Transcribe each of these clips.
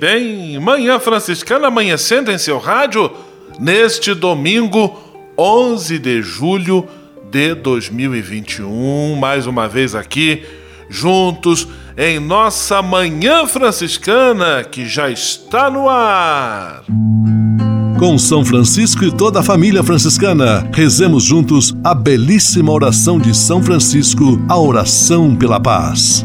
Bem, Manhã Franciscana amanhecendo em seu rádio neste domingo 11 de julho de 2021, mais uma vez aqui juntos em nossa Manhã Franciscana que já está no ar. Com São Francisco e toda a família franciscana, rezemos juntos a belíssima oração de São Francisco, a oração pela paz.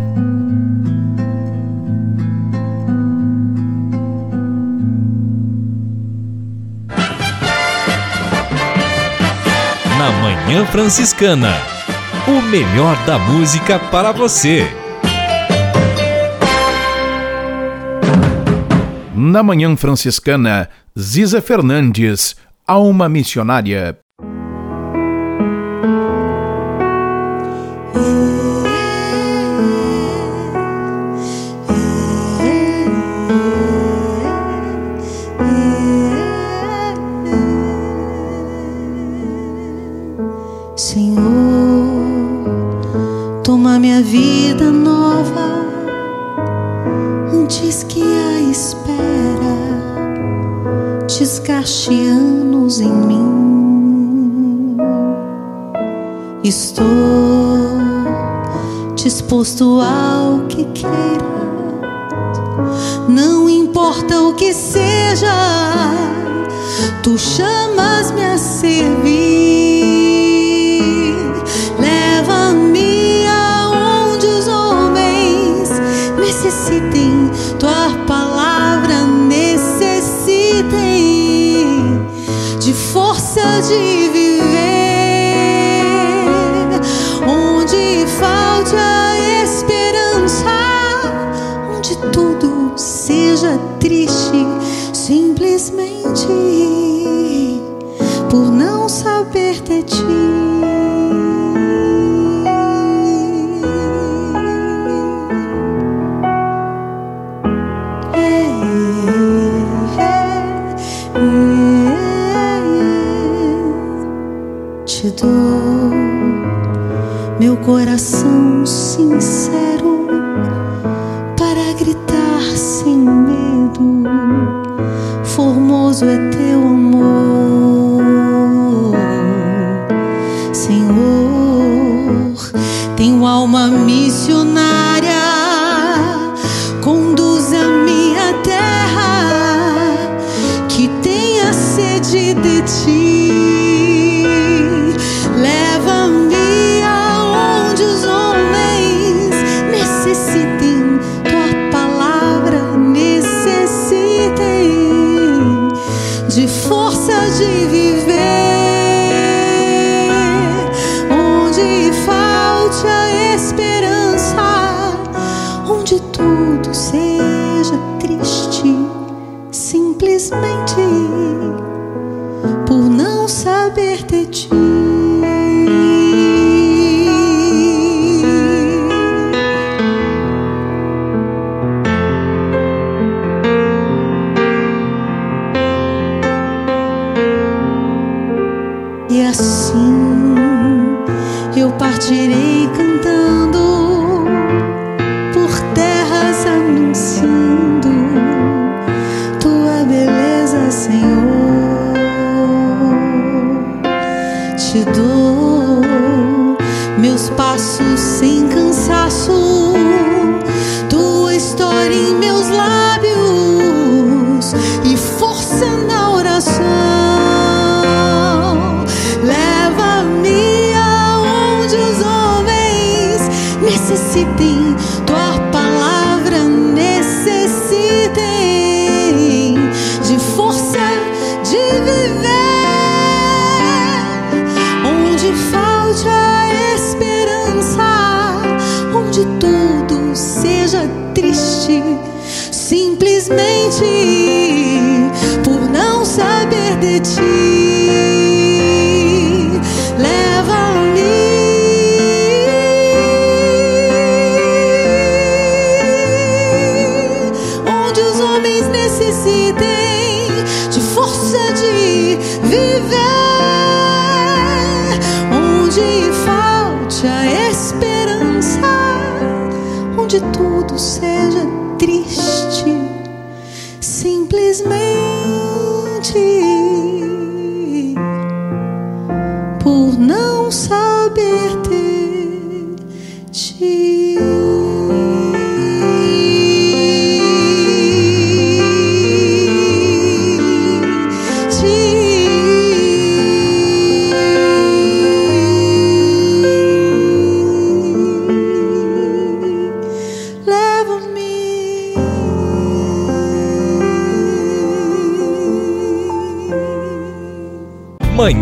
Na Manhã Franciscana. O melhor da música para você. Na Manhã Franciscana, Ziza Fernandes, Alma Missionária. Disposto ao que queira, não importa o que seja, tu chamas-me a servir. Simplesmente por não saber de ti. Te dou meu coração sincero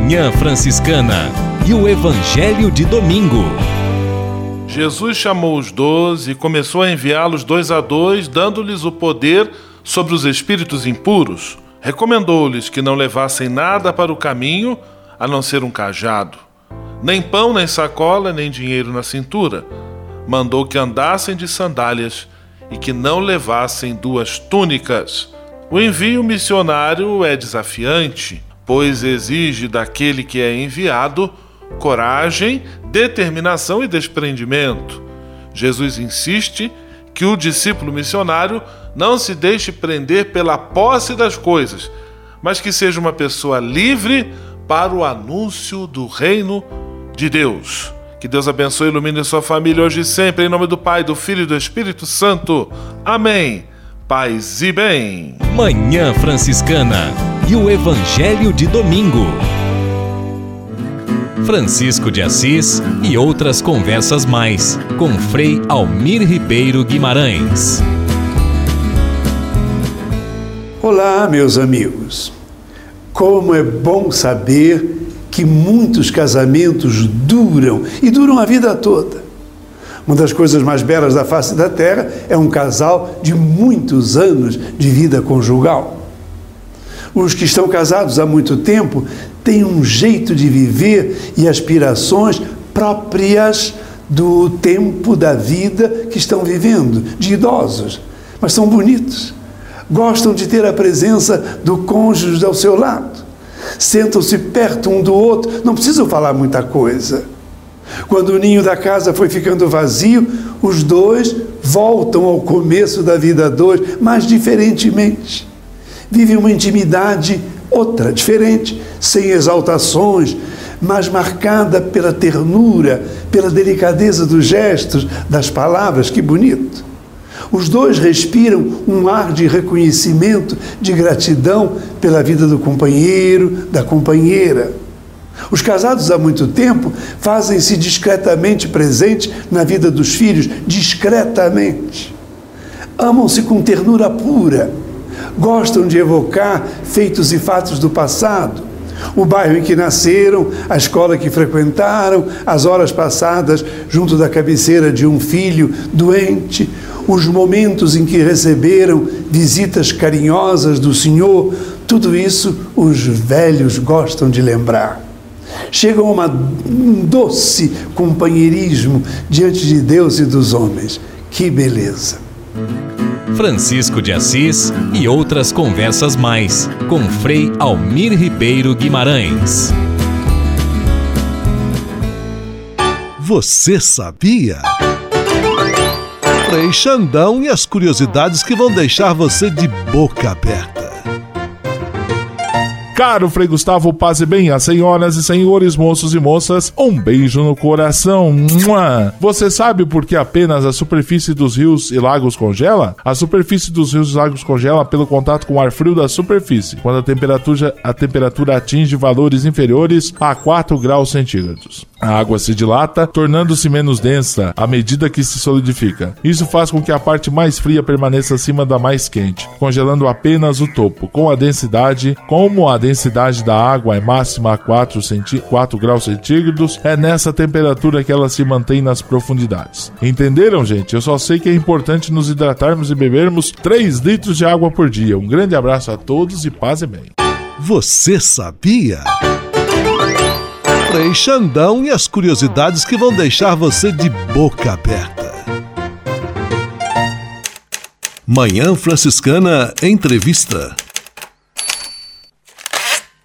Manhã Franciscana e o Evangelho de Domingo. Jesus chamou os doze e começou a enviá-los dois a dois, dando-lhes o poder sobre os espíritos impuros. Recomendou-lhes que não levassem nada para o caminho, a não ser um cajado, nem pão, nem sacola, nem dinheiro na cintura. Mandou que andassem de sandálias e que não levassem duas túnicas. O envio missionário é desafiante, pois exige daquele que é enviado coragem, determinação e desprendimento. Jesus insiste que o discípulo missionário não se deixe prender pela posse das coisas, mas que seja uma pessoa livre para o anúncio do reino de Deus. Que Deus abençoe e ilumine sua família hoje e sempre, em nome do Pai, do Filho e do Espírito Santo. Amém. Paz e bem. Manhã Franciscana e o Evangelho de Domingo. Francisco de Assis e outras conversas mais com Frei Almir Ribeiro Guimarães. Olá, meus amigos. Como é bom saber que muitos casamentos duram e duram a vida toda. Uma das coisas mais belas da face da terra é um casal de muitos anos de vida conjugal. Os que estão casados há muito tempo têm um jeito de viver e aspirações próprias do tempo da vida que estão vivendo, de idosos, mas são bonitos. Gostam de ter a presença do cônjuge ao seu lado. Sentam-se perto um do outro, não precisam falar muita coisa. Quando o ninho da casa foi ficando vazio, os dois voltam ao começo da vida dois, mas diferentemente. Vivem uma intimidade outra, diferente, sem exaltações, mas marcada pela ternura, pela delicadeza dos gestos, das palavras. Que bonito! Os dois respiram um ar de reconhecimento, de gratidão pela vida do companheiro, da companheira. Os casados há muito tempo fazem-se discretamente presentes na vida dos filhos, discretamente. Amam-se com ternura pura, gostam de evocar feitos e fatos do passado, o bairro em que nasceram, a escola que frequentaram, as horas passadas junto da cabeceira de um filho doente, os momentos em que receberam visitas carinhosas do Senhor, tudo isso os velhos gostam de lembrar. Chegam a uma, um doce companheirismo diante de Deus e dos homens. Que beleza! Francisco de Assis e outras conversas mais com Frei Almir Ribeiro Guimarães. Você sabia? Frei Xandão e as curiosidades que vão deixar você de boca aberta. Caro Frei Gustavo, passe bem as senhoras e senhores, moços e moças, um beijo no coração. Você sabe por que apenas a superfície dos rios e lagos congela? A superfície dos rios e lagos congela pelo contato com o ar frio da superfície, quando a temperatura, a temperatura atinge valores inferiores a 4 graus centígrados. A água se dilata, tornando-se menos densa à medida que se solidifica. Isso faz com que a parte mais fria permaneça acima da mais quente, congelando apenas o topo. Com a densidade, como a densidade da água é máxima a 4, 4 graus centígrados, é nessa temperatura que ela se mantém nas profundidades. Entenderam, gente? Eu só sei que é importante nos hidratarmos e bebermos 3 litros de água por dia. Um grande abraço a todos e paz e bem. Você sabia? Frei Xandão e as curiosidades que vão deixar você de boca aberta. Manhã Franciscana Entrevista.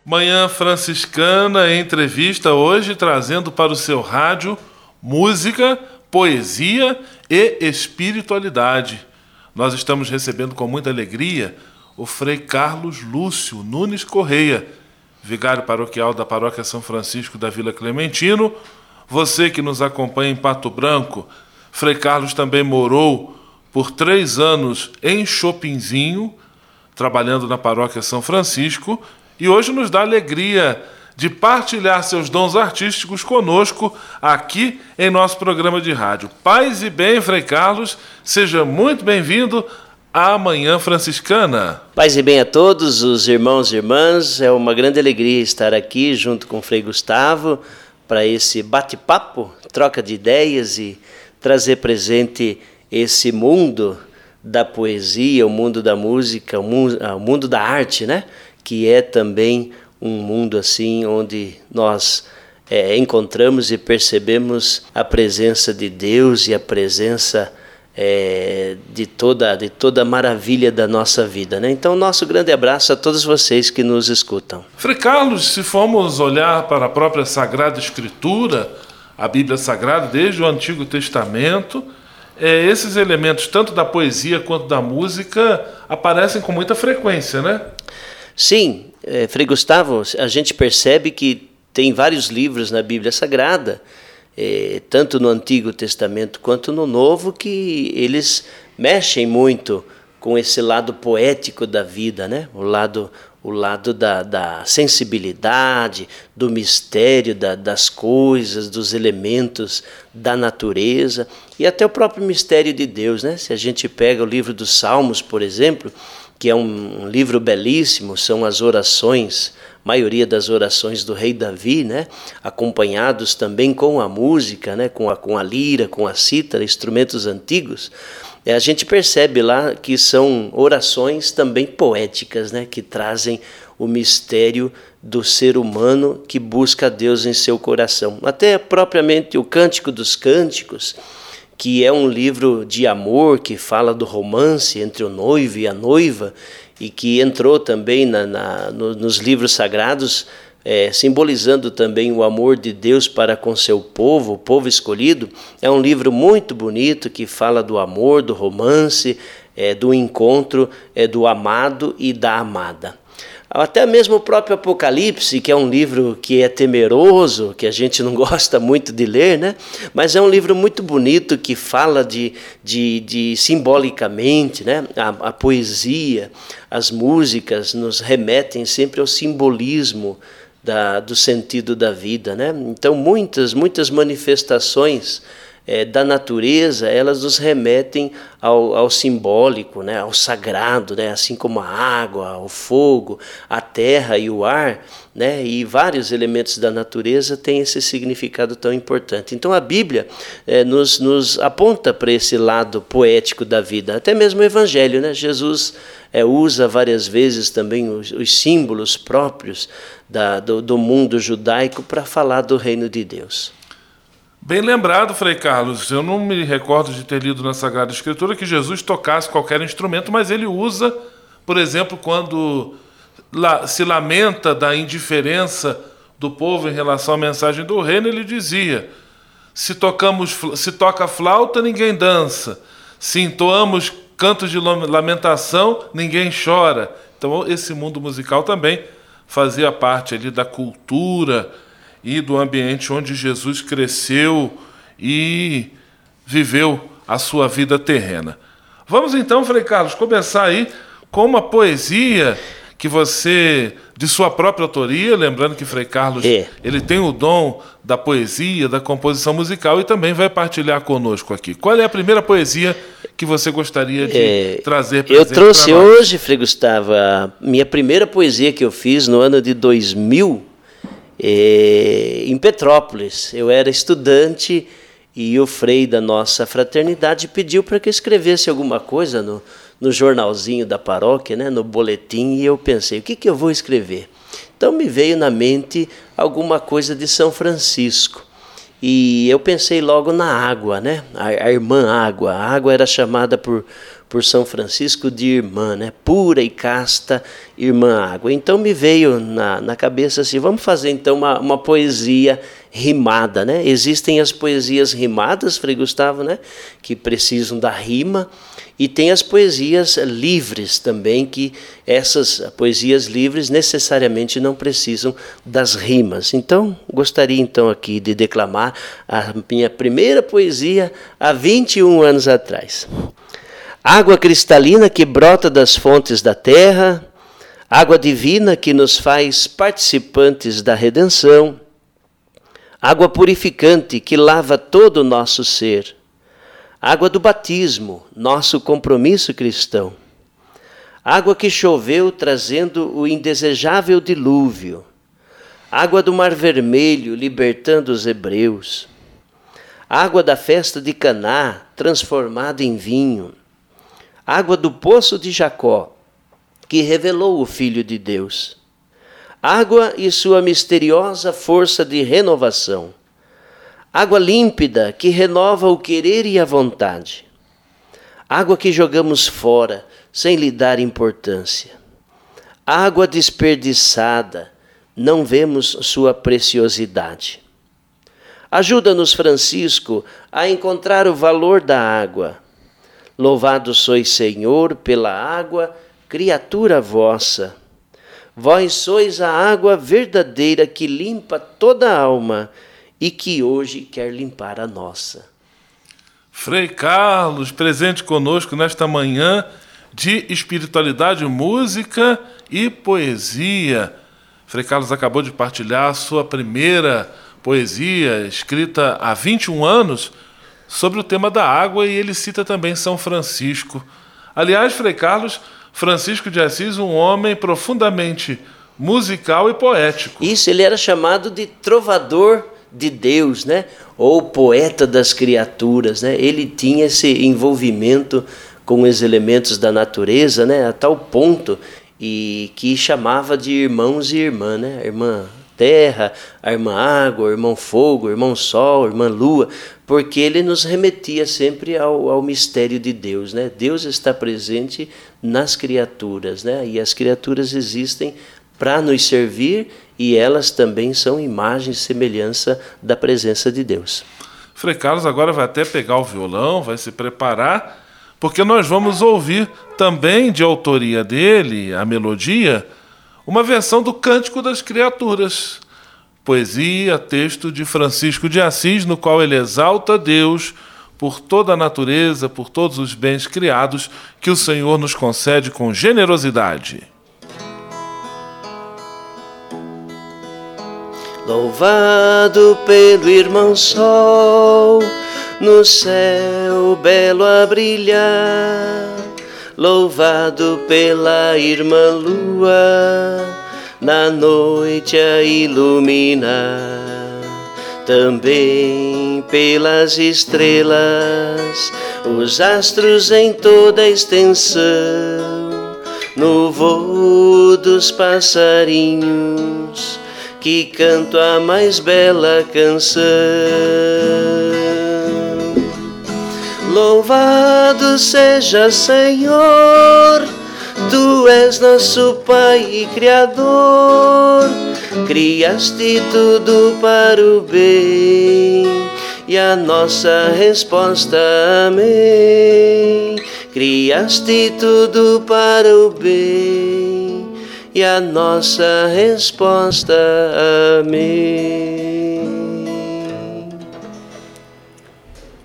Manhã Franciscana Entrevista hoje trazendo para o seu rádio música, poesia e espiritualidade. Nós estamos recebendo com muita alegria o Frei Carlos Lúcio Nunes Correia vigário paroquial da Paróquia São Francisco da Vila Clementino. Você que nos acompanha em Pato Branco, Frei Carlos também morou por três anos em Chopinzinho, trabalhando na Paróquia São Francisco, e hoje nos dá alegria de partilhar seus dons artísticos conosco aqui em nosso programa de rádio. Paz e bem, Frei Carlos, seja muito bem-vindo a Manhã Franciscana. Paz e bem a todos os irmãos e irmãs, é uma grande alegria estar aqui junto com o Frei Gustavo para esse bate-papo, troca de ideias e trazer presente esse mundo da poesia, o mundo da música, o mundo, ah, mundo da arte, né? Que é também um mundo assim onde nós é, encontramos e percebemos a presença de Deus e a presença é, de, toda, de toda a maravilha da nossa vida. Né? Então, nosso grande abraço a todos vocês que nos escutam. Frei Carlos, se formos olhar para a própria Sagrada Escritura, a Bíblia Sagrada, desde o Antigo Testamento, é, esses elementos, tanto da poesia quanto da música, aparecem com muita frequência, né? Sim, é, Frei Gustavo, a gente percebe que tem vários livros na Bíblia Sagrada é, tanto no Antigo Testamento quanto no Novo, que eles mexem muito com esse lado poético da vida, né? o lado, o lado da, da sensibilidade, do mistério da, das coisas, dos elementos da natureza e até o próprio mistério de Deus. Né? Se a gente pega o livro dos Salmos, por exemplo, que é um, livro belíssimo, são as orações maioria das orações do rei Davi, né, acompanhados também com a música, né, com, a, com a lira, com a cítara, instrumentos antigos, é, a gente percebe lá que são orações também poéticas, né, que trazem o mistério do ser humano que busca Deus em seu coração. Até propriamente o Cântico dos Cânticos, que é um livro de amor que fala do romance entre o noivo e a noiva, e que entrou também na, na no, nos livros sagrados, é, simbolizando também o amor de Deus para com seu povo, o povo escolhido. É um livro muito bonito que fala do amor, do romance, é, do encontro é, do amado e da amada. Até mesmo o próprio Apocalipse, que é um livro que é temeroso, que a gente não gosta muito de ler, né? mas é um livro muito bonito que fala de, de, de simbolicamente, né? a, a poesia, as músicas nos remetem sempre ao simbolismo da, do sentido da vida. Né? Então, muitas, muitas manifestações é, da natureza, elas nos remetem ao, ao simbólico, né, ao sagrado, né, assim como a água, o fogo, a terra e o ar, né, e vários elementos da natureza têm esse significado tão importante. Então a Bíblia é, nos, nos aponta para esse lado poético da vida, até mesmo o Evangelho. Né? Jesus é, usa várias vezes também os, os símbolos próprios da, do, do mundo judaico para falar do reino de Deus. Bem lembrado, Frei Carlos. Eu não me recordo de ter lido na Sagrada Escritura que Jesus tocasse qualquer instrumento, mas ele usa, por exemplo, quando se lamenta da indiferença do povo em relação à mensagem do reino, ele dizia: Se tocamos, se toca flauta, ninguém dança. Se entoamos cantos de lamentação, ninguém chora. Então esse mundo musical também fazia parte ali da cultura e do ambiente onde Jesus cresceu e viveu a sua vida terrena. Vamos então, Frei Carlos, começar aí com uma poesia que você, de sua própria autoria, lembrando que Frei Carlos é. ele tem o dom da poesia, da composição musical e também vai partilhar conosco aqui. Qual é a primeira poesia que você gostaria de é, trazer para Eu trouxe hoje, Frei Gustavo, a minha primeira poesia que eu fiz no ano de 2000 é, em Petrópolis. Eu era estudante e o Frei da nossa fraternidade pediu para que eu escrevesse alguma coisa no, no jornalzinho da paróquia, né, no boletim, e eu pensei, o que, que eu vou escrever? Então me veio na mente alguma coisa de São Francisco. E eu pensei logo na água, né? A, a irmã água. A água era chamada por, por São Francisco de irmã, né? Pura e casta irmã água. Então me veio na, na cabeça assim, vamos fazer então uma, uma poesia rimada, né? Existem as poesias rimadas, Frei Gustavo, né? Que precisam da rima. E tem as poesias livres também, que essas poesias livres necessariamente não precisam das rimas. Então, gostaria então aqui de declamar a minha primeira poesia há 21 anos atrás. Água cristalina que brota das fontes da terra, água divina que nos faz participantes da redenção, água purificante que lava todo o nosso ser Água do batismo, nosso compromisso cristão. Água que choveu trazendo o indesejável dilúvio. Água do Mar Vermelho libertando os hebreus. Água da festa de Caná transformada em vinho. Água do poço de Jacó que revelou o Filho de Deus. Água e sua misteriosa força de renovação água límpida que renova o querer e a vontade, água que jogamos fora sem lhe dar importância, água desperdiçada, não vemos sua preciosidade. Ajuda-nos, Francisco, a encontrar o valor da água. Louvado sois, Senhor, pela água, criatura vossa. Vós sois a água verdadeira que limpa toda a alma e que hoje quer limpar a nossa. Frei Carlos, presente conosco nesta manhã de espiritualidade, música e poesia. Frei Carlos acabou de partilhar a sua primeira poesia, escrita há 21 anos, sobre o tema da água, e ele cita também São Francisco. Aliás, Frei Carlos, Francisco de Assis, um homem profundamente musical e poético. Isso, ele era chamado de trovador de Deus, né? Ou poeta das criaturas, né? Ele tinha esse envolvimento com os elementos da natureza, né? A tal ponto e que chamava de irmãos e irmã, né? Irmã terra, a irmã água, o irmão fogo, o irmão sol, a irmã lua, porque ele nos remetia sempre ao, ao mistério de Deus, né? Deus está presente nas criaturas, né? E as criaturas existem para nos servir e elas também são imagem e semelhança da presença de Deus. Frei Carlos agora vai até pegar o violão, vai se preparar, porque nós vamos ouvir também de autoria dele, a melodia, uma versão do Cântico das Criaturas, poesia, texto de Francisco de Assis, no qual ele exalta Deus por toda a natureza, por todos os bens criados que o Senhor nos concede com generosidade. Louvado pelo irmão Sol, no céu belo a brilhar. Louvado pela irmã Lua, na noite a iluminar. Também pelas estrelas, os astros em toda a extensão, no voo dos passarinhos que canto a mais bela canção. Louvado seja Senhor, Tu és nosso Pai e Criador, criaste tudo para o bem e a nossa resposta, amém. Criaste tudo para o bem e a nossa resposta, amém.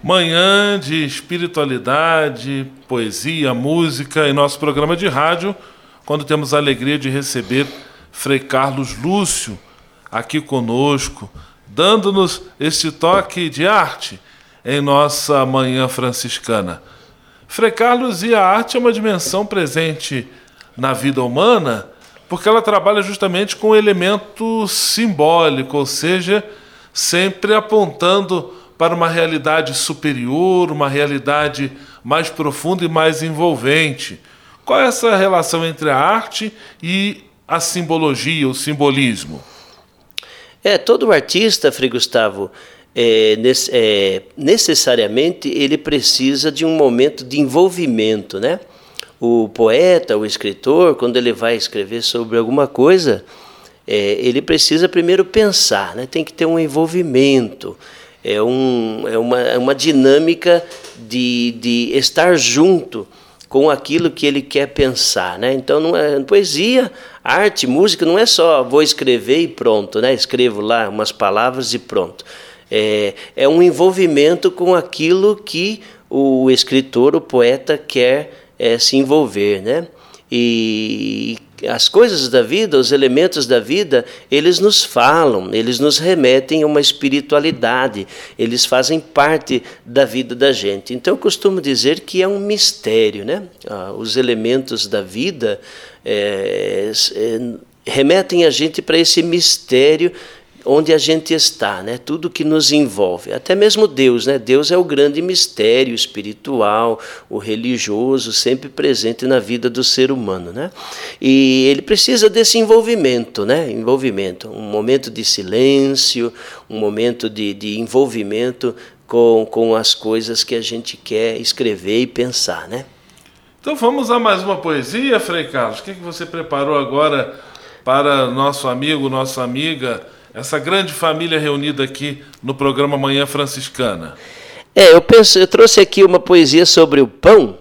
Manhã de espiritualidade, poesia, música em nosso programa de rádio, quando temos a alegria de receber Frei Carlos Lúcio aqui conosco, dando-nos este toque de arte em nossa manhã franciscana. Frei Carlos e a arte é uma dimensão presente na vida humana porque ela trabalha justamente com o elemento simbólico, ou seja, sempre apontando para uma realidade superior, uma realidade mais profunda e mais envolvente. Qual é essa relação entre a arte e a simbologia, o simbolismo? É, todo artista, Frei Gustavo, é, é, necessariamente ele precisa de um momento de envolvimento, né? O poeta, o escritor, quando ele vai escrever sobre alguma coisa, é, ele precisa primeiro pensar, né? tem que ter um envolvimento, é, um, é, uma, é uma dinâmica de, de estar junto com aquilo que ele quer pensar, né? Então, não é, poesia, arte, música não é só vou escrever e pronto, né? Escrevo lá umas palavras e pronto. É, é um envolvimento com aquilo que o escritor, o poeta quer é, se envolver, né? E as coisas da vida, os elementos da vida, eles nos falam, eles nos remetem a uma espiritualidade, eles fazem parte da vida da gente. Então eu costumo dizer que é um mistério, né? Ah, os elementos da vida é, é, remetem a gente para esse mistério onde a gente está, né? Tudo que nos envolve, até mesmo Deus, né? Deus é o grande mistério espiritual, o religioso, sempre presente na vida do ser humano, né? E ele precisa desse envolvimento, né? Envolvimento, um momento de silêncio, um momento de, de envolvimento com, com as coisas que a gente quer escrever e pensar, né? Então vamos a mais uma poesia, Frei Carlos. O que, que você preparou agora para nosso amigo, nossa amiga? Essa grande família reunida aqui no programa Manhã Franciscana? É, eu penso, eu trouxe aqui uma poesia sobre o pão,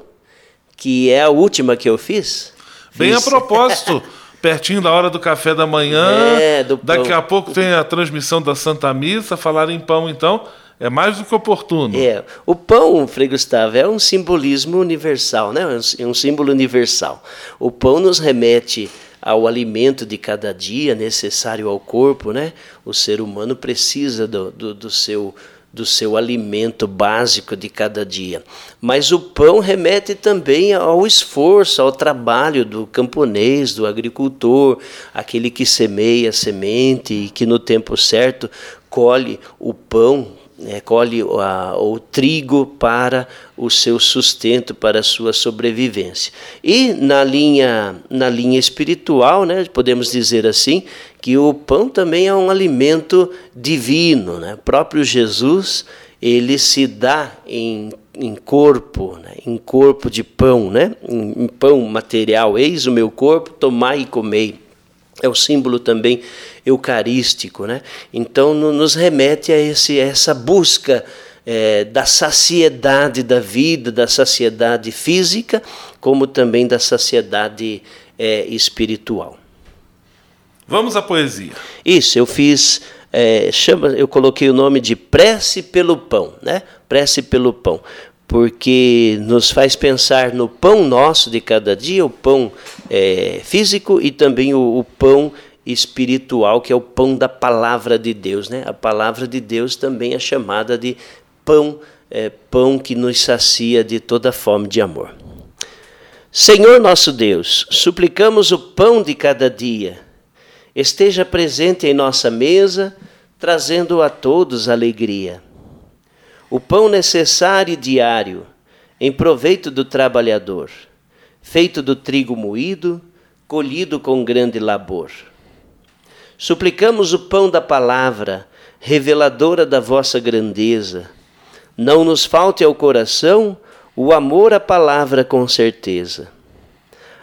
que é a última que eu fiz. Bem fiz. a propósito, pertinho da hora do café da manhã. É, do Daqui a pouco tem a transmissão da Santa Missa, falar em pão então. É mais do que oportuno. É. O pão, Frei Gustavo, é um simbolismo universal, né? É um símbolo universal. O pão nos remete ao alimento de cada dia necessário ao corpo, né? O ser humano precisa do, do, do seu do seu alimento básico de cada dia. Mas o pão remete também ao esforço, ao trabalho do camponês, do agricultor, aquele que semeia a semente e que no tempo certo colhe o pão é, colhe a, o trigo para o seu sustento, para a sua sobrevivência. E na linha, na linha espiritual, né, podemos dizer assim, que o pão também é um alimento divino. Né? O próprio Jesus ele se dá em, em corpo, né? em corpo de pão, né? em, em pão material. Eis o meu corpo, tomai e comei é o símbolo também eucarístico, né? Então nos remete a esse, essa busca é, da saciedade da vida, da saciedade física, como também da saciedade é, espiritual. Vamos à poesia. Isso, eu fiz, é, chama, eu coloquei o nome de prece pelo pão, né? Prece pelo pão porque nos faz pensar no pão nosso de cada dia, o pão é, físico e também o, o, pão espiritual, que é o pão da palavra de Deus. Né? A palavra de Deus também é chamada de pão, é, pão que nos sacia de toda fome de amor. Senhor nosso Deus, suplicamos o pão de cada dia, esteja presente em nossa mesa, trazendo a todos alegria o pão necessário diário, em proveito do trabalhador, feito do trigo moído, colhido com grande labor. Suplicamos o pão da palavra, reveladora da vossa grandeza. Não nos falte ao coração o amor à palavra com certeza.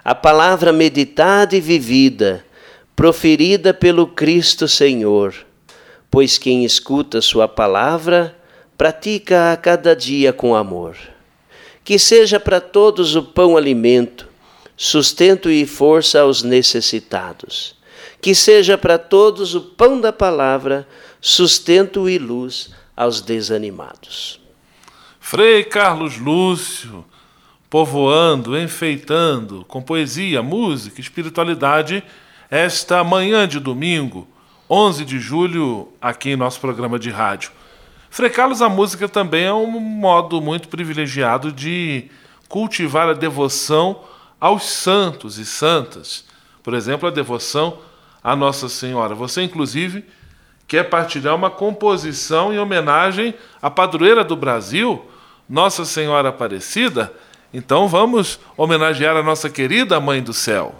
A palavra meditada e vivida, proferida pelo Cristo Senhor, pois quem escuta Sua palavra pratica a cada dia com amor. Que seja para todos o pão alimento, sustento e força aos necessitados. Que seja para todos o pão da palavra, sustento e luz aos desanimados. Frei Carlos Lúcio, povoando, enfeitando, com poesia, música, espiritualidade, esta manhã de domingo, 11 de julho, aqui em nosso programa de rádio. Frei Carlos, a música também é um modo muito privilegiado de cultivar a devoção aos santos e santas. Por exemplo, a devoção à Nossa Senhora. Você, inclusive, quer partilhar uma composição em homenagem à padroeira do Brasil, Nossa Senhora Aparecida? Então vamos homenagear a nossa querida Mãe do Céu.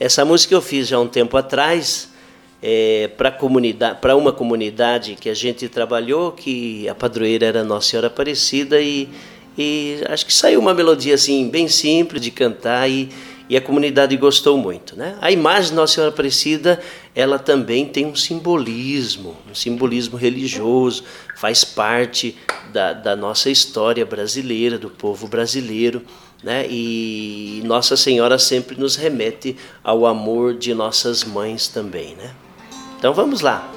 Essa música eu fiz já um tempo atrás é, para comunidade, para uma comunidade que a gente trabalhou, que a padroeira era Nossa Senhora Aparecida e, e acho que saiu uma melodia assim bem simples de cantar e, e a comunidade gostou muito, né? A imagem de Nossa Senhora Aparecida, ela também tem um simbolismo, um simbolismo religioso, faz parte da, da nossa história brasileira, do povo brasileiro. Né? E Nossa Senhora sempre nos remete ao amor de nossas mães também, né? Então vamos lá.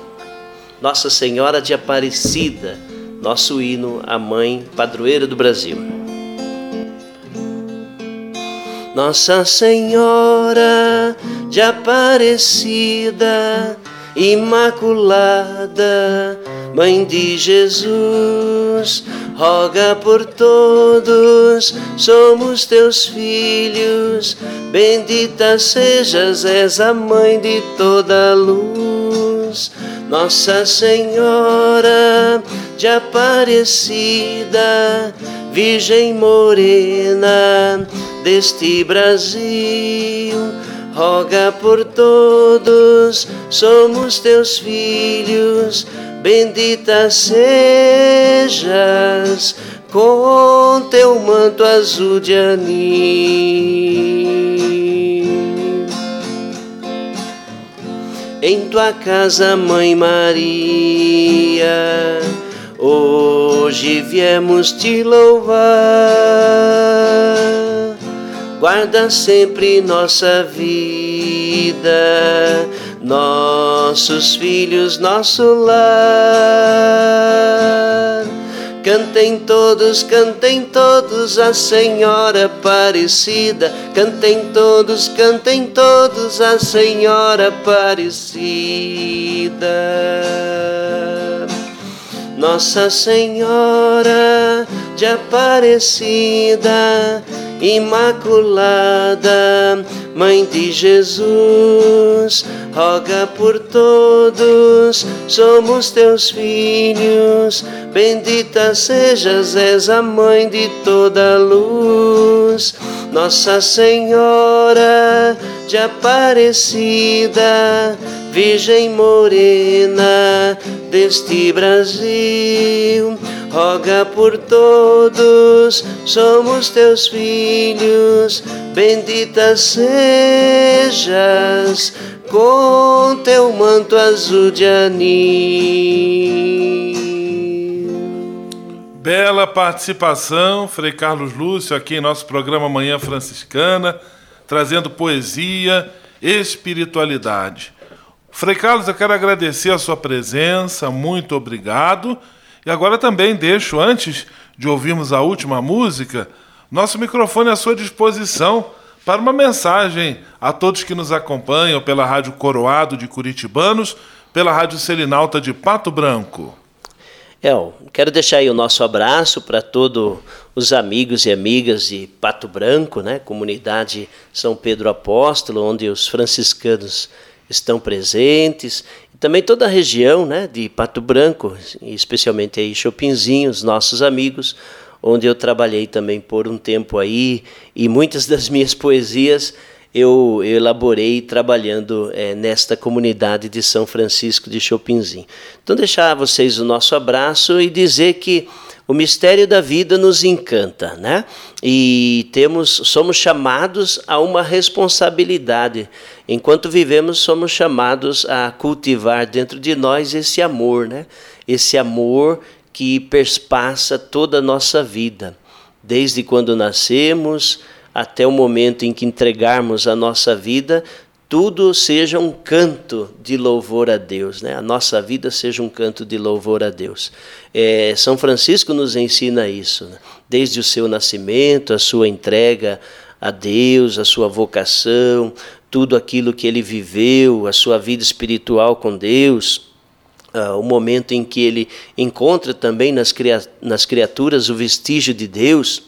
Nossa Senhora de Aparecida, nosso hino, a mãe padroeira do Brasil. Nossa Senhora de Aparecida, Imaculada, Mãe de Jesus, roga por todos, somos teus filhos, bendita sejas, és a mãe de toda luz. Nossa Senhora de Aparecida, Virgem Morena deste Brasil, roga por todos, somos teus filhos, bendita sejas com teu manto azul de anil. Em tua casa, Mãe Maria, hoje viemos te louvar. Guarda sempre nossa vida nossos filhos, nosso lar. Cantem todos, cantem todos a Senhora Aparecida. Cantem todos, cantem todos a Senhora Aparecida. Nossa Senhora de Aparecida, Imaculada, Mãe de Jesus, roga por todos, somos teus filhos. Bendita sejas, és a mãe de toda luz. Nossa Senhora de Aparecida, Virgem Morena deste Brasil, roga por todos, somos teus filhos, bendita sejas com teu manto azul de anil. Bela participação, Frei Carlos Lúcio, aqui em nosso programa Manhã Franciscana, trazendo poesia, espiritualidade. Frei Carlos, eu quero agradecer a sua presença, muito obrigado. E agora também deixo, antes de ouvirmos a última música, nosso microfone à sua disposição para uma mensagem a todos que nos acompanham pela Rádio Coroado de Curitibanos, pela Rádio Selinalta de Pato Branco. Eu quero deixar aí o nosso abraço para todos os amigos e amigas de Pato Branco, né? comunidade São Pedro Apóstolo, onde os franciscanos estão presentes, e também toda a região né? de Pato Branco, especialmente aí Chopinzinho, os nossos amigos, onde eu trabalhei também por um tempo aí, e muitas das minhas poesias eu, eu elaborei trabalhando é, nesta comunidade de São Francisco de Chopinzinho. Então, deixar a vocês o nosso abraço e dizer que o mistério da vida nos encanta, né? E temos, somos chamados a uma responsabilidade. Enquanto vivemos, somos chamados a cultivar dentro de nós esse amor, né? Esse amor que perspassa toda a nossa vida, desde quando nascemos até o momento em que entregarmos a nossa vida, tudo seja um canto de louvor a Deus, né? A nossa vida seja um canto de louvor a Deus. É, São Francisco nos ensina isso, né? desde o seu nascimento, a sua entrega a Deus, a sua vocação, tudo aquilo que ele viveu, a sua vida espiritual com Deus, uh, o momento em que ele encontra também nas, cria nas criaturas o vestígio de Deus,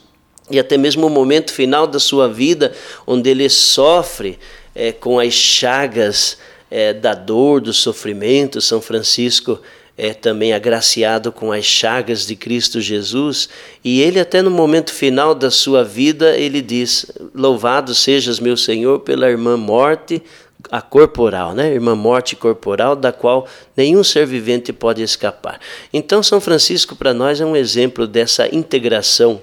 e até mesmo o momento final da sua vida, onde ele sofre é, com as chagas é, da dor, do sofrimento. São Francisco é também agraciado com as chagas de Cristo Jesus, e ele até no momento final da sua vida, ele diz: "Louvado sejas meu Senhor pela irmã morte, a corporal, né? Irmã morte corporal, da qual nenhum ser vivente pode escapar. Então, São Francisco para nós é um exemplo dessa integração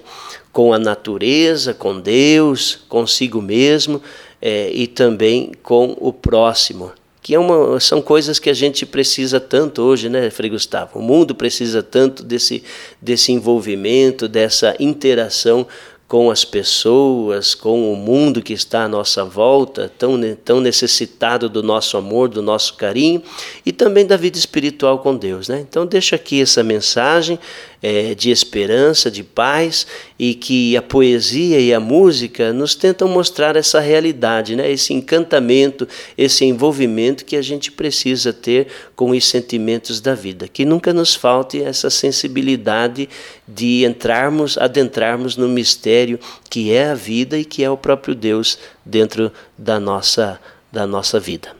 com a natureza, com Deus, consigo mesmo é, e também com o próximo. Que é uma, são coisas que a gente precisa tanto hoje, né, Frei Gustavo? O mundo precisa tanto desse, desse envolvimento, dessa interação com as pessoas, com o mundo que está à nossa volta, tão, tão necessitado do nosso amor, do nosso carinho e também da vida espiritual com Deus. Né? Então, deixo aqui essa mensagem é, de esperança, de paz e que a poesia e a música nos tentam mostrar essa realidade, né? esse encantamento, esse envolvimento que a gente precisa ter com os sentimentos da vida. Que nunca nos falte essa sensibilidade de entrarmos, adentrarmos no mistério que é a vida e que é o próprio Deus dentro da nossa, da nossa vida.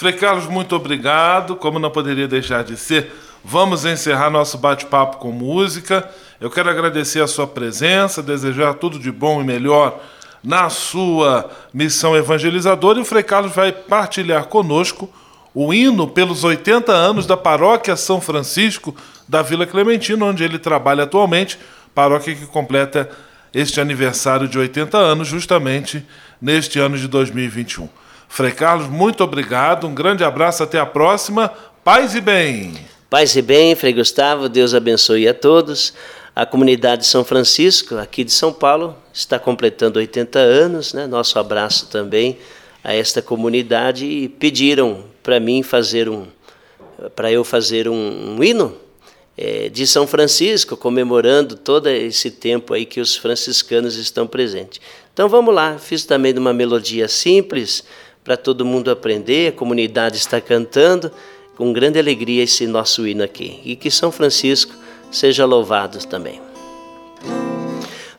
Frei Carlos, muito obrigado. Como não poderia deixar de ser, Vamos encerrar nosso bate-papo com música. Eu quero agradecer a sua presença, desejar tudo de bom e melhor na sua missão evangelizadora. E o Frei Carlos vai partilhar conosco o hino pelos 80 anos da Paróquia São Francisco da Vila Clementina, onde ele trabalha atualmente, paróquia que completa este aniversário de 80 anos, justamente neste ano de 2021. Frei Carlos, muito obrigado, um grande abraço, até a próxima. Paz e bem! Paz e bem, Frei Gustavo, Deus abençoe a todos. A comunidade de São Francisco, aqui de São Paulo, está completando 80 anos. Né? Nosso abraço também a esta comunidade e pediram para mim fazer um, para eu fazer um, um hino é, de São Francisco, comemorando todo esse tempo aí que os franciscanos estão presentes. Então vamos lá, fiz também uma melodia simples para todo mundo aprender, a comunidade está cantando com grande alegria esse nosso hino aqui. E que São Francisco seja louvado também.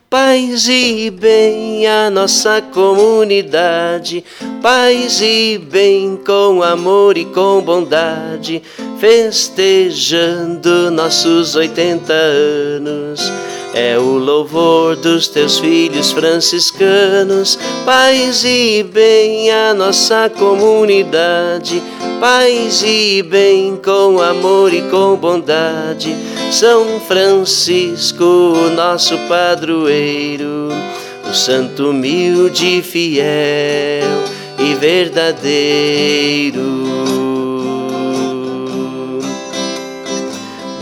Paz e bem a nossa comunidade, paz e bem com amor e com bondade, festejando nossos 80 anos é o louvor dos teus filhos franciscanos, paz e bem a nossa comunidade, paz e bem com amor e com bondade. São Francisco, nosso padroeiro, o santo humilde, fiel e verdadeiro.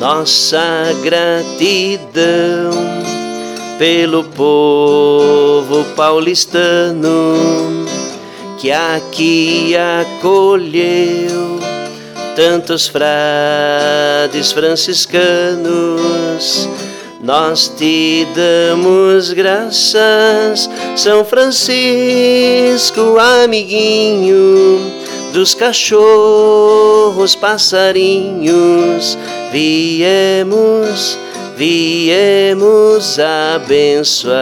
Nossa gratidão pelo povo paulistano que aqui acolheu tantos frades franciscanos. Nós te damos graças, São Francisco, amiguinho dos cachorros, passarinhos viemos, viemos abençoar.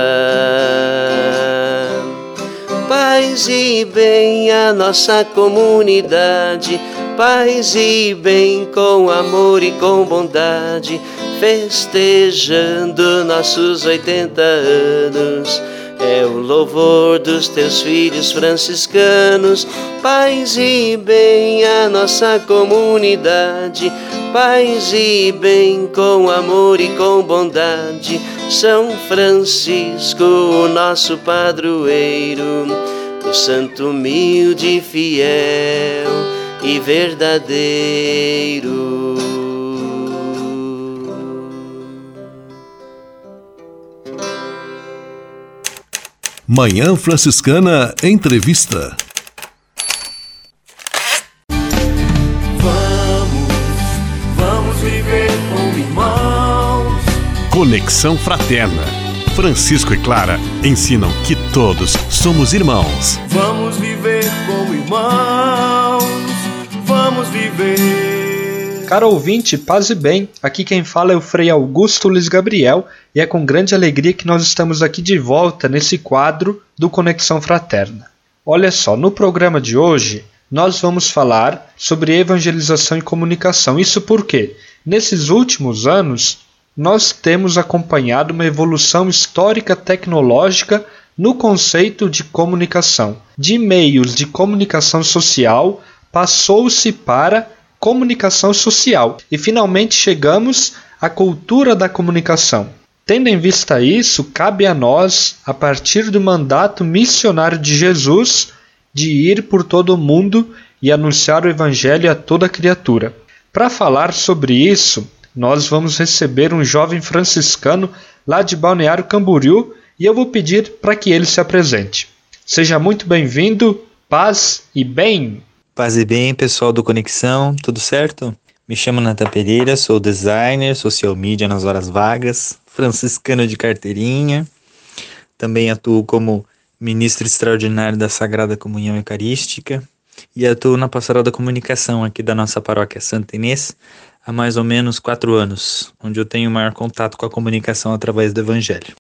Paz e bem a nossa comunidade, paz e bem com amor e com bondade, festejando nossos 80 anos é o louvor dos teus filhos franciscanos. Paz e bem a nossa comunidade, paz e bem com amor e com bondade. São Francisco, o nosso padroeiro, o santo humilde, fiel e verdadeiro. Manhã Franciscana Entrevista. Vamos, vamos viver como irmãos. Conexão Fraterna. Francisco e Clara ensinam que todos somos irmãos. Vamos viver como irmãos. Caro ouvinte, paz e bem. Aqui quem fala é o Frei Augusto Luiz Gabriel e é com grande alegria que nós estamos aqui de volta nesse quadro do Conexão Fraterna. Olha só, no programa de hoje nós vamos falar sobre evangelização e comunicação. Isso porque, nesses últimos anos, nós temos acompanhado uma evolução histórica tecnológica no conceito de comunicação. De meios de comunicação social passou-se para comunicação social e finalmente chegamos à cultura da comunicação. Tendo em vista isso, cabe a nós, a partir do mandato missionário de Jesus, de ir por todo o mundo e anunciar o Evangelho a toda criatura. Para falar sobre isso, nós vamos receber um jovem franciscano lá de Balneário Camboriú e eu vou pedir para que ele se apresente. Seja muito bem-vindo, paz e bem! Paz e bem, pessoal do Conexão, tudo certo? Me chamo Natan Pereira, sou designer, social media nas horas vagas, franciscano de carteirinha. Também atuo como ministro extraordinário da Sagrada Comunhão Eucarística e atuo na Pastoral da Comunicação aqui da nossa paróquia Santa Inês há mais ou menos quatro anos, onde eu tenho maior contato com a comunicação através do Evangelho.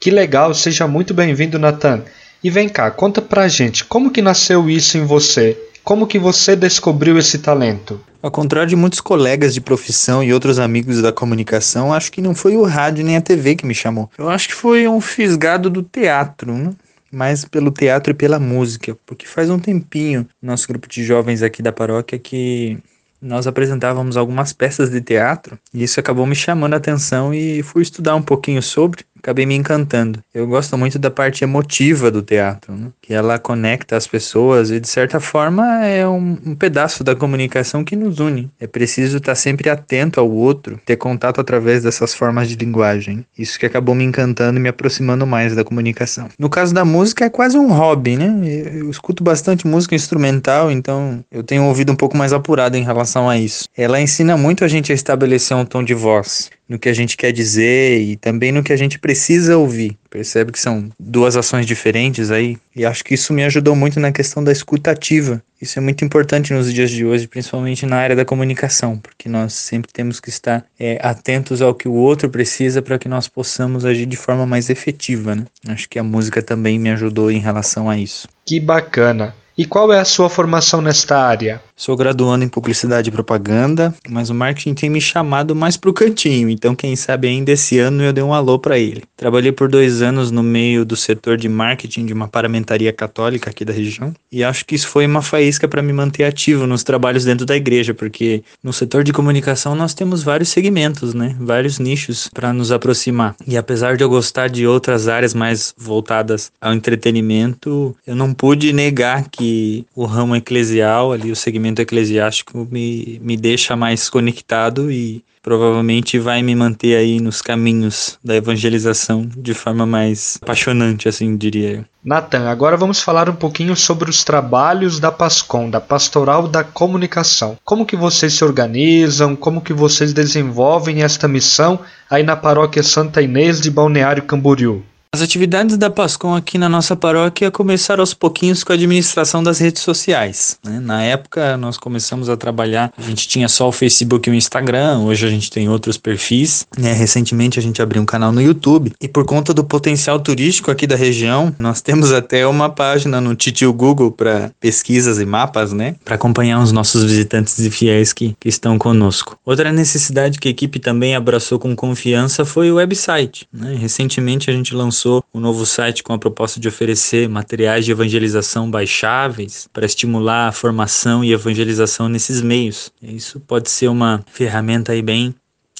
Que legal, seja muito bem-vindo, Natan. E vem cá, conta pra gente, como que nasceu isso em você? Como que você descobriu esse talento? Ao contrário de muitos colegas de profissão e outros amigos da comunicação, acho que não foi o rádio nem a TV que me chamou. Eu acho que foi um fisgado do teatro, né? mais pelo teatro e pela música, porque faz um tempinho, nosso grupo de jovens aqui da paróquia, que nós apresentávamos algumas peças de teatro e isso acabou me chamando a atenção e fui estudar um pouquinho sobre, acabei me encantando. Eu gosto muito da parte emotiva do teatro, né? que ela conecta as pessoas e de certa forma é um, um, pedaço da comunicação que nos une. É preciso estar sempre atento ao outro, ter contato através dessas formas de linguagem. Isso que acabou me encantando e me aproximando mais da comunicação. No caso da música é quase um hobby, né? Eu escuto bastante música instrumental, então eu tenho ouvido um pouco mais apurado em relação a isso. Ela ensina muito a gente a estabelecer um tom de voz no que a gente quer dizer e também no que a gente precisa ouvir. Percebe que são duas ações diferentes aí, e acho que isso me ajudou muito na questão da escutativa. Isso é muito importante nos dias de hoje, principalmente na área da comunicação, porque nós sempre temos que estar é, atentos ao que o outro precisa para que nós possamos agir de forma mais efetiva. Né? Acho que a música também me ajudou em relação a isso. Que bacana! E qual é a sua formação nesta área? Sou graduando em publicidade e propaganda, mas o marketing tem me chamado mais pro cantinho, então quem sabe ainda esse ano eu dei um alô para ele. Trabalhei por dois anos no meio do setor de marketing de uma paramentaria católica aqui da região e acho que isso foi uma faísca para me manter ativo nos trabalhos dentro da igreja, porque no setor de comunicação nós temos vários segmentos, né? Vários nichos para nos aproximar. E apesar de eu gostar de outras áreas mais voltadas ao entretenimento, eu não pude negar que o ramo eclesial, ali o segmento eclesiástico me, me deixa mais conectado e provavelmente vai me manter aí nos caminhos da evangelização de forma mais apaixonante, assim diria eu. Nathan, agora vamos falar um pouquinho sobre os trabalhos da PASCOM, da Pastoral da Comunicação. Como que vocês se organizam, como que vocês desenvolvem esta missão aí na paróquia Santa Inês de Balneário Camboriú? As atividades da Pascom aqui na nossa paróquia começaram aos pouquinhos com a administração das redes sociais. Né? Na época, nós começamos a trabalhar, a gente tinha só o Facebook e o Instagram, hoje a gente tem outros perfis. Né? Recentemente, a gente abriu um canal no YouTube e, por conta do potencial turístico aqui da região, nós temos até uma página no Titio Google para pesquisas e mapas, né? Para acompanhar os nossos visitantes e fiéis que, que estão conosco. Outra necessidade que a equipe também abraçou com confiança foi o website. Né? Recentemente, a gente lançou lançou um novo site com a proposta de oferecer materiais de evangelização baixáveis para estimular a formação e evangelização nesses meios. Isso pode ser uma ferramenta aí bem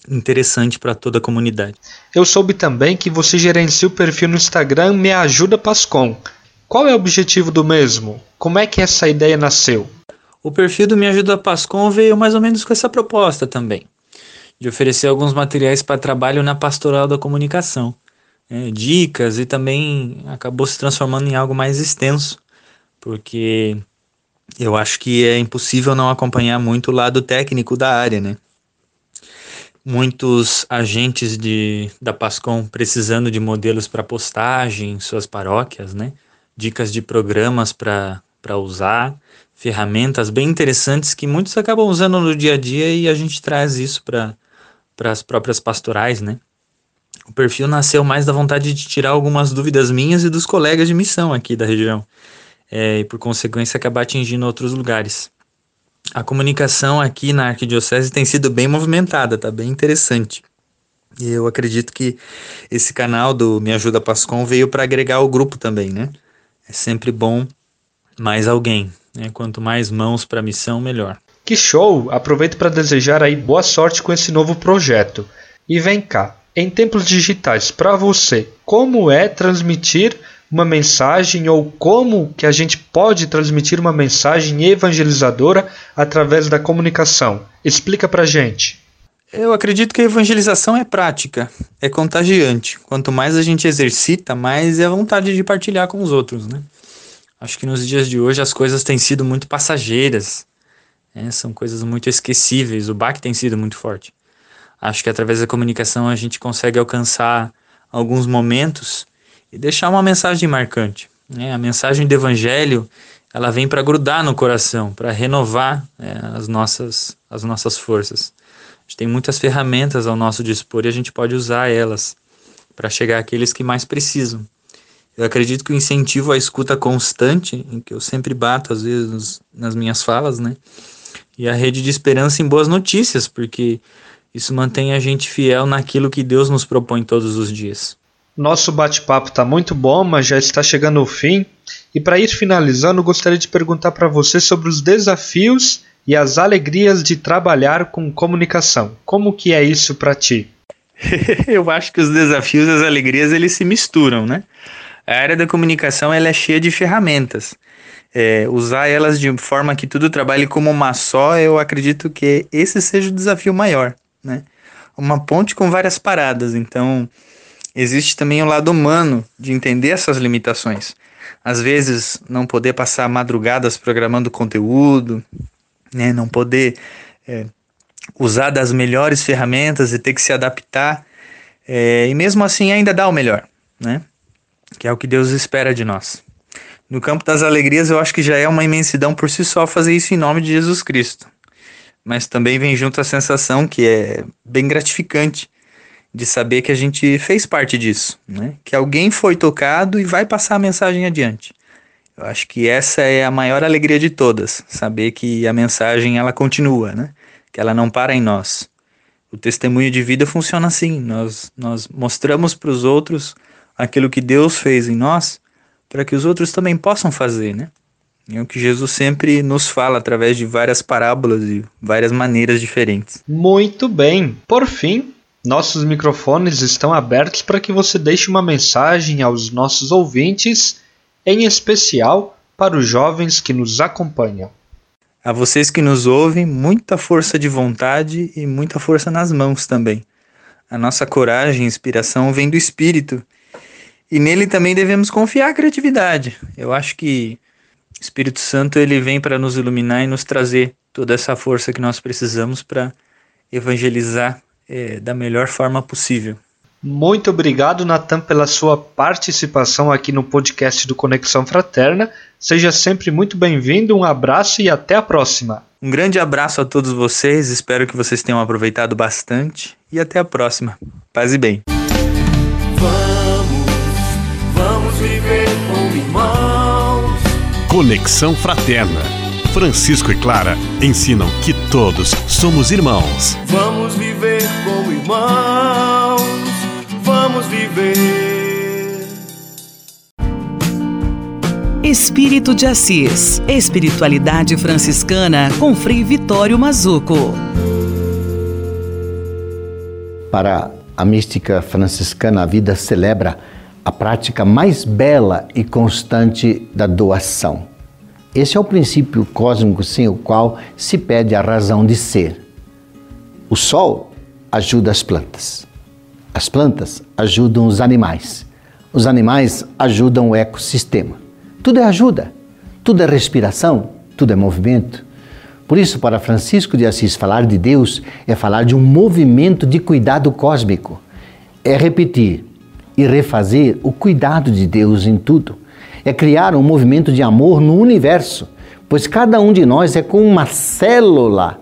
interessante para toda a comunidade. Eu soube também que você gerencia o perfil no Instagram Me Ajuda Pascom. Qual é o objetivo do mesmo? Como é que essa ideia nasceu? O perfil do Me Ajuda Pascom veio mais ou menos com essa proposta também, de oferecer alguns materiais para trabalho na pastoral da comunicação é, dicas e também acabou se transformando em algo mais extenso, porque eu acho que é impossível não acompanhar muito o lado técnico da área, né? Muitos agentes de, da Pascom precisando de modelos para postagem em suas paróquias, né? Dicas de programas para usar, ferramentas bem interessantes que muitos acabam usando no dia a dia e a gente traz isso para as próprias pastorais, né? O perfil nasceu mais da vontade de tirar algumas dúvidas minhas e dos colegas de missão aqui da região, é, e por consequência acabar atingindo outros lugares. A comunicação aqui na Arquidiocese tem sido bem movimentada, tá bem interessante. E eu acredito que esse canal do Me Ajuda Pascom veio para agregar o grupo também, né? É sempre bom mais alguém, né? Quanto mais mãos para a missão, melhor. Que show! Aproveito para desejar aí boa sorte com esse novo projeto. E vem cá, em tempos digitais, para você, como é transmitir uma mensagem ou como que a gente pode transmitir uma mensagem evangelizadora através da comunicação? Explica pra gente. Eu acredito que a evangelização é prática, é contagiante. Quanto mais a gente exercita, mais é a vontade de partilhar com os outros, né? Acho que nos dias de hoje as coisas têm sido muito passageiras, né? são coisas muito esquecíveis. O baque tem sido muito forte. Acho que através da comunicação a gente consegue alcançar alguns momentos e deixar uma mensagem marcante. Né? A mensagem do Evangelho ela vem para grudar no coração, para renovar é, as, nossas, as nossas forças. A gente tem muitas ferramentas ao nosso dispor e a gente pode usar elas para chegar àqueles que mais precisam. Eu acredito que o incentivo à escuta constante, em que eu sempre bato às vezes nas minhas falas, né? E a rede de esperança em boas notícias, porque isso mantém a gente fiel naquilo que Deus nos propõe todos os dias. Nosso bate-papo está muito bom, mas já está chegando ao fim. E para ir finalizando, gostaria de perguntar para você sobre os desafios e as alegrias de trabalhar com comunicação. Como que é isso para ti? Eu acho que os desafios e as alegrias eles se misturam, né? A área da comunicação ela é cheia de ferramentas. É, usar elas de forma que tudo trabalhe como uma só, eu acredito que esse seja o desafio maior né? Uma ponte com várias paradas, então existe também o lado humano de entender essas limitações. Às vezes, não poder passar madrugadas programando conteúdo, né? não poder é, usar das melhores ferramentas e ter que se adaptar, é, e mesmo assim ainda dar o melhor, né? que é o que Deus espera de nós. No campo das alegrias, eu acho que já é uma imensidão por si só fazer isso em nome de Jesus Cristo mas também vem junto a sensação que é bem gratificante de saber que a gente fez parte disso, né? Que alguém foi tocado e vai passar a mensagem adiante. Eu acho que essa é a maior alegria de todas, saber que a mensagem ela continua, né? Que ela não para em nós. O testemunho de vida funciona assim, nós nós mostramos para os outros aquilo que Deus fez em nós, para que os outros também possam fazer, né? É o que Jesus sempre nos fala através de várias parábolas e várias maneiras diferentes. Muito bem. Por fim, nossos microfones estão abertos para que você deixe uma mensagem aos nossos ouvintes, em especial para os jovens que nos acompanham. A vocês que nos ouvem, muita força de vontade e muita força nas mãos também. A nossa coragem e inspiração vem do Espírito. E nele também devemos confiar a criatividade. Eu acho que Espírito Santo ele vem para nos iluminar e nos trazer toda essa força que nós precisamos para evangelizar é, da melhor forma possível. Muito obrigado, Natan, pela sua participação aqui no podcast do Conexão Fraterna. Seja sempre muito bem-vindo, um abraço e até a próxima. Um grande abraço a todos vocês, espero que vocês tenham aproveitado bastante e até a próxima. Paz e bem. Vamos, vamos viver com irmão. Conexão Fraterna. Francisco e Clara ensinam que todos somos irmãos. Vamos viver como irmãos. Vamos viver. Espírito de Assis. Espiritualidade franciscana com Frei Vitório Mazuco. Para a mística franciscana, a vida celebra a prática mais bela e constante da doação. Esse é o princípio cósmico sem o qual se pede a razão de ser. O sol ajuda as plantas. As plantas ajudam os animais. Os animais ajudam o ecossistema. Tudo é ajuda, tudo é respiração, tudo é movimento. Por isso, para Francisco de Assis, falar de Deus é falar de um movimento de cuidado cósmico. É repetir e refazer o cuidado de Deus em tudo. É criar um movimento de amor no universo, pois cada um de nós é como uma célula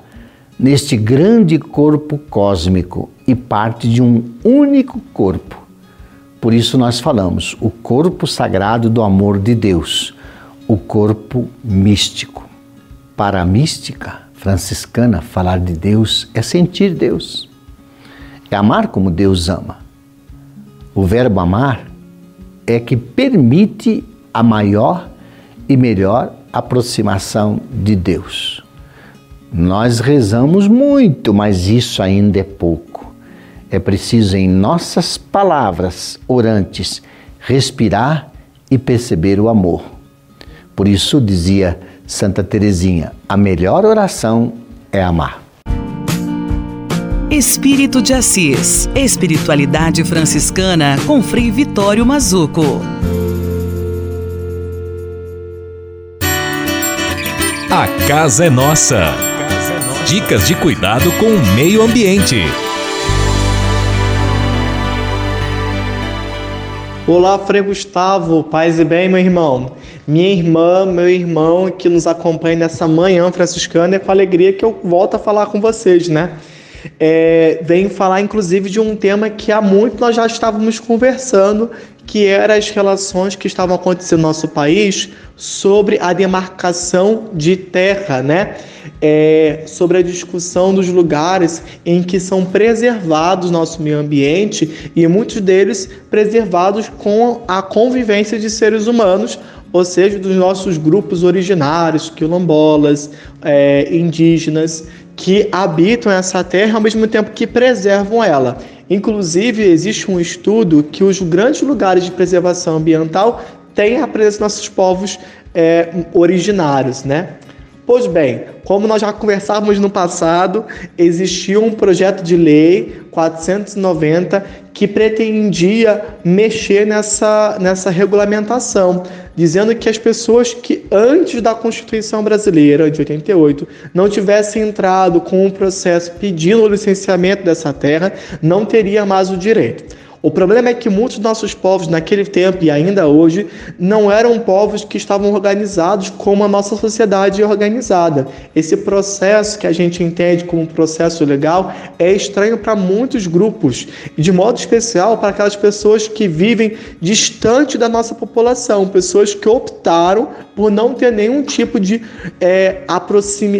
neste grande corpo cósmico e parte de um único corpo. Por isso nós falamos o corpo sagrado do amor de Deus, o corpo místico. Para a mística franciscana, falar de Deus é sentir Deus, é amar como Deus ama. O verbo amar é que permite a maior e melhor aproximação de Deus. Nós rezamos muito, mas isso ainda é pouco. É preciso, em nossas palavras orantes, respirar e perceber o amor. Por isso dizia Santa Teresinha: a melhor oração é amar. Espírito de Assis. Espiritualidade franciscana com Frei Vitório Mazuco. A casa é nossa. Dicas de cuidado com o meio ambiente. Olá, Frei Gustavo, paz e bem, meu irmão. Minha irmã, meu irmão que nos acompanha nessa manhã franciscana, é com alegria que eu volto a falar com vocês, né? É, venho falar inclusive de um tema que há muito nós já estávamos conversando, que era as relações que estavam acontecendo no nosso país sobre a demarcação de terra, né? É, sobre a discussão dos lugares em que são preservados nosso meio ambiente e muitos deles preservados com a convivência de seres humanos, ou seja, dos nossos grupos originários, quilombolas, é, indígenas, que habitam essa terra ao mesmo tempo que preservam ela. Inclusive, existe um estudo que os grandes lugares de preservação ambiental têm a presença dos nossos povos é, originários, né? Pois bem, como nós já conversávamos no passado, existia um projeto de lei 490 que pretendia mexer nessa, nessa regulamentação, dizendo que as pessoas que antes da Constituição Brasileira de 88 não tivessem entrado com um processo pedindo o licenciamento dessa terra, não teria mais o direito. O problema é que muitos dos nossos povos, naquele tempo e ainda hoje, não eram povos que estavam organizados como a nossa sociedade é organizada. Esse processo que a gente entende como um processo legal é estranho para muitos grupos, de modo especial para aquelas pessoas que vivem distante da nossa população, pessoas que optaram por não ter nenhum tipo de, é,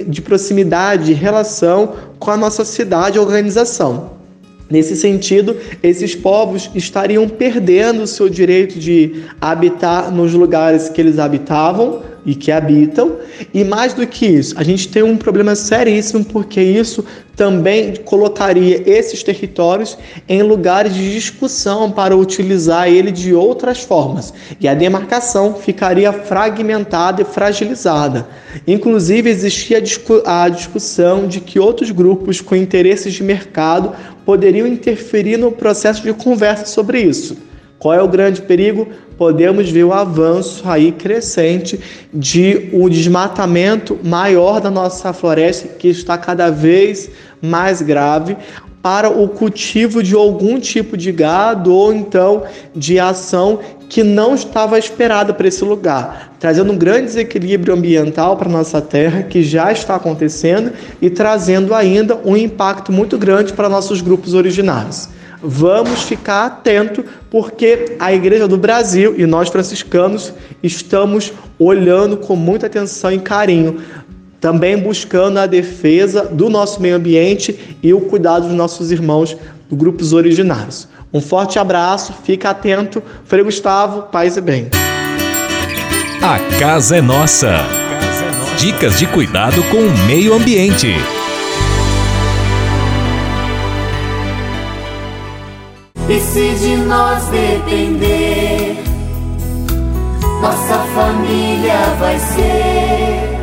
de proximidade, relação com a nossa cidade organização. Nesse sentido, esses povos estariam perdendo o seu direito de habitar nos lugares que eles habitavam e que habitam. E mais do que isso, a gente tem um problema seríssimo porque isso também colocaria esses territórios em lugares de discussão para utilizar ele de outras formas. E a demarcação ficaria fragmentada e fragilizada. Inclusive, existia a discussão de que outros grupos com interesses de mercado poderiam interferir no processo de conversa sobre isso. Qual é o grande perigo? Podemos ver o avanço aí crescente de um desmatamento maior da nossa floresta, que está cada vez mais grave, para o cultivo de algum tipo de gado ou então de ação que não estava esperada para esse lugar, trazendo um grande desequilíbrio ambiental para nossa terra, que já está acontecendo, e trazendo ainda um impacto muito grande para nossos grupos originários. Vamos ficar atento, porque a Igreja do Brasil e nós franciscanos estamos olhando com muita atenção e carinho também buscando a defesa do nosso meio ambiente e o cuidado dos nossos irmãos dos grupos originários. Um forte abraço, fica atento. Frei Gustavo, paz e bem. A casa é nossa. Dicas de cuidado com o meio ambiente. E se de nós depender, nossa família vai ser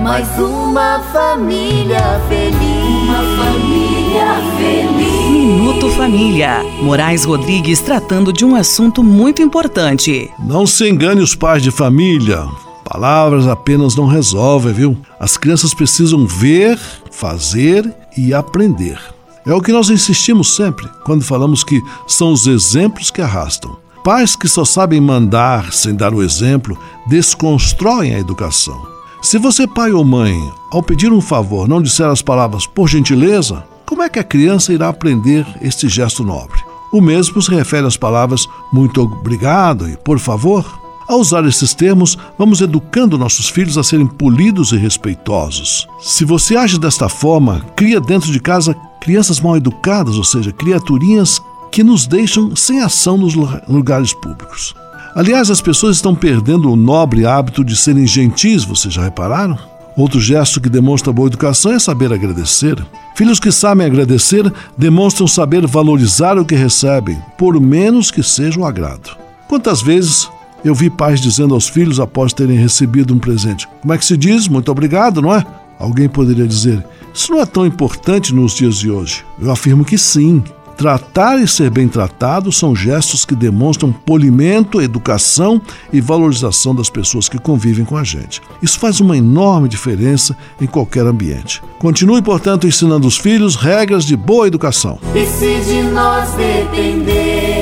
mais uma família feliz. Uma família feliz. Minuto Família. Moraes Rodrigues tratando de um assunto muito importante. Não se engane os pais de família. Palavras apenas não resolvem, viu? As crianças precisam ver, fazer e aprender. É o que nós insistimos sempre quando falamos que são os exemplos que arrastam. Pais que só sabem mandar sem dar o exemplo desconstroem a educação. Se você, pai ou mãe, ao pedir um favor, não disser as palavras por gentileza, como é que a criança irá aprender este gesto nobre? O mesmo se refere às palavras muito obrigado e por favor. Ao usar esses termos, vamos educando nossos filhos a serem polidos e respeitosos. Se você age desta forma, cria dentro de casa crianças mal educadas, ou seja, criaturinhas que nos deixam sem ação nos lugares públicos. Aliás, as pessoas estão perdendo o nobre hábito de serem gentis, vocês já repararam? Outro gesto que demonstra boa educação é saber agradecer. Filhos que sabem agradecer demonstram saber valorizar o que recebem, por menos que seja um agrado. Quantas vezes eu vi pais dizendo aos filhos após terem recebido um presente: Como é que se diz? Muito obrigado, não é? Alguém poderia dizer: Isso não é tão importante nos dias de hoje. Eu afirmo que sim. Tratar e ser bem tratado são gestos que demonstram polimento, educação e valorização das pessoas que convivem com a gente. Isso faz uma enorme diferença em qualquer ambiente. Continue, portanto, ensinando os filhos regras de boa educação. E se de nós depender,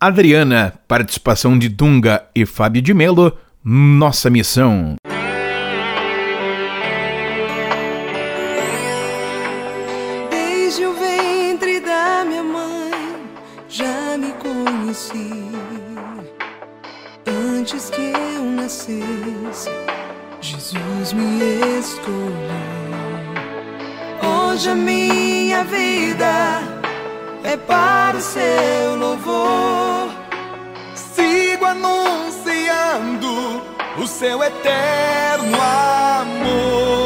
Adriana, participação de Dunga e Fábio de Melo, Nossa Missão. antes que eu nascesse, Jesus me escolheu. Hoje a minha vida é para o seu louvor. Sigo anunciando o seu eterno amor.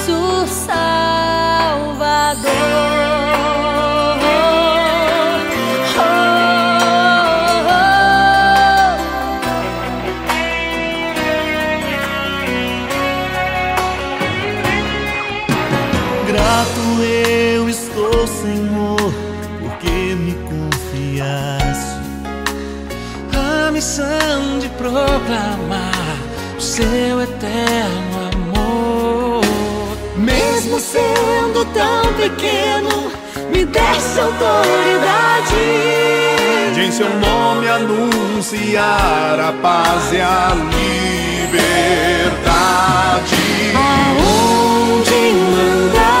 me desse autoridade de em seu nome anunciar a paz e a liberdade. Aonde mandar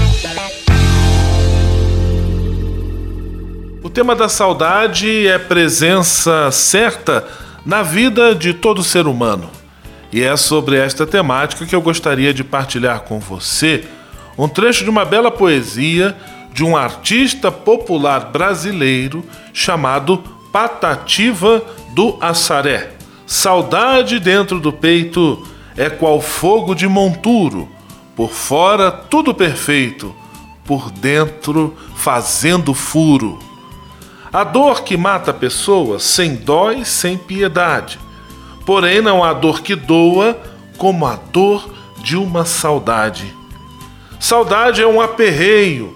Tema da saudade é presença certa na vida de todo ser humano. E é sobre esta temática que eu gostaria de partilhar com você um trecho de uma bela poesia de um artista popular brasileiro chamado Patativa do Assaré. Saudade dentro do peito é qual fogo de monturo, por fora tudo perfeito, por dentro fazendo furo. A dor que mata a pessoa sem dó e sem piedade. Porém, não há dor que doa como a dor de uma saudade. Saudade é um aperreio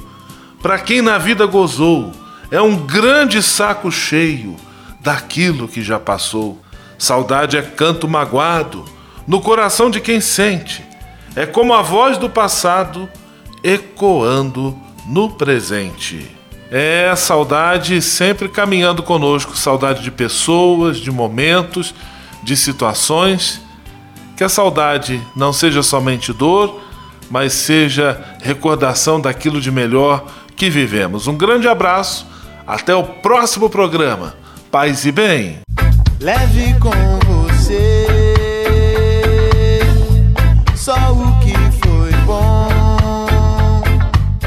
para quem na vida gozou, é um grande saco cheio daquilo que já passou. Saudade é canto magoado no coração de quem sente, é como a voz do passado ecoando no presente. É saudade sempre caminhando conosco, saudade de pessoas, de momentos, de situações. Que a saudade não seja somente dor, mas seja recordação daquilo de melhor que vivemos. Um grande abraço, até o próximo programa. Paz e bem. Leve com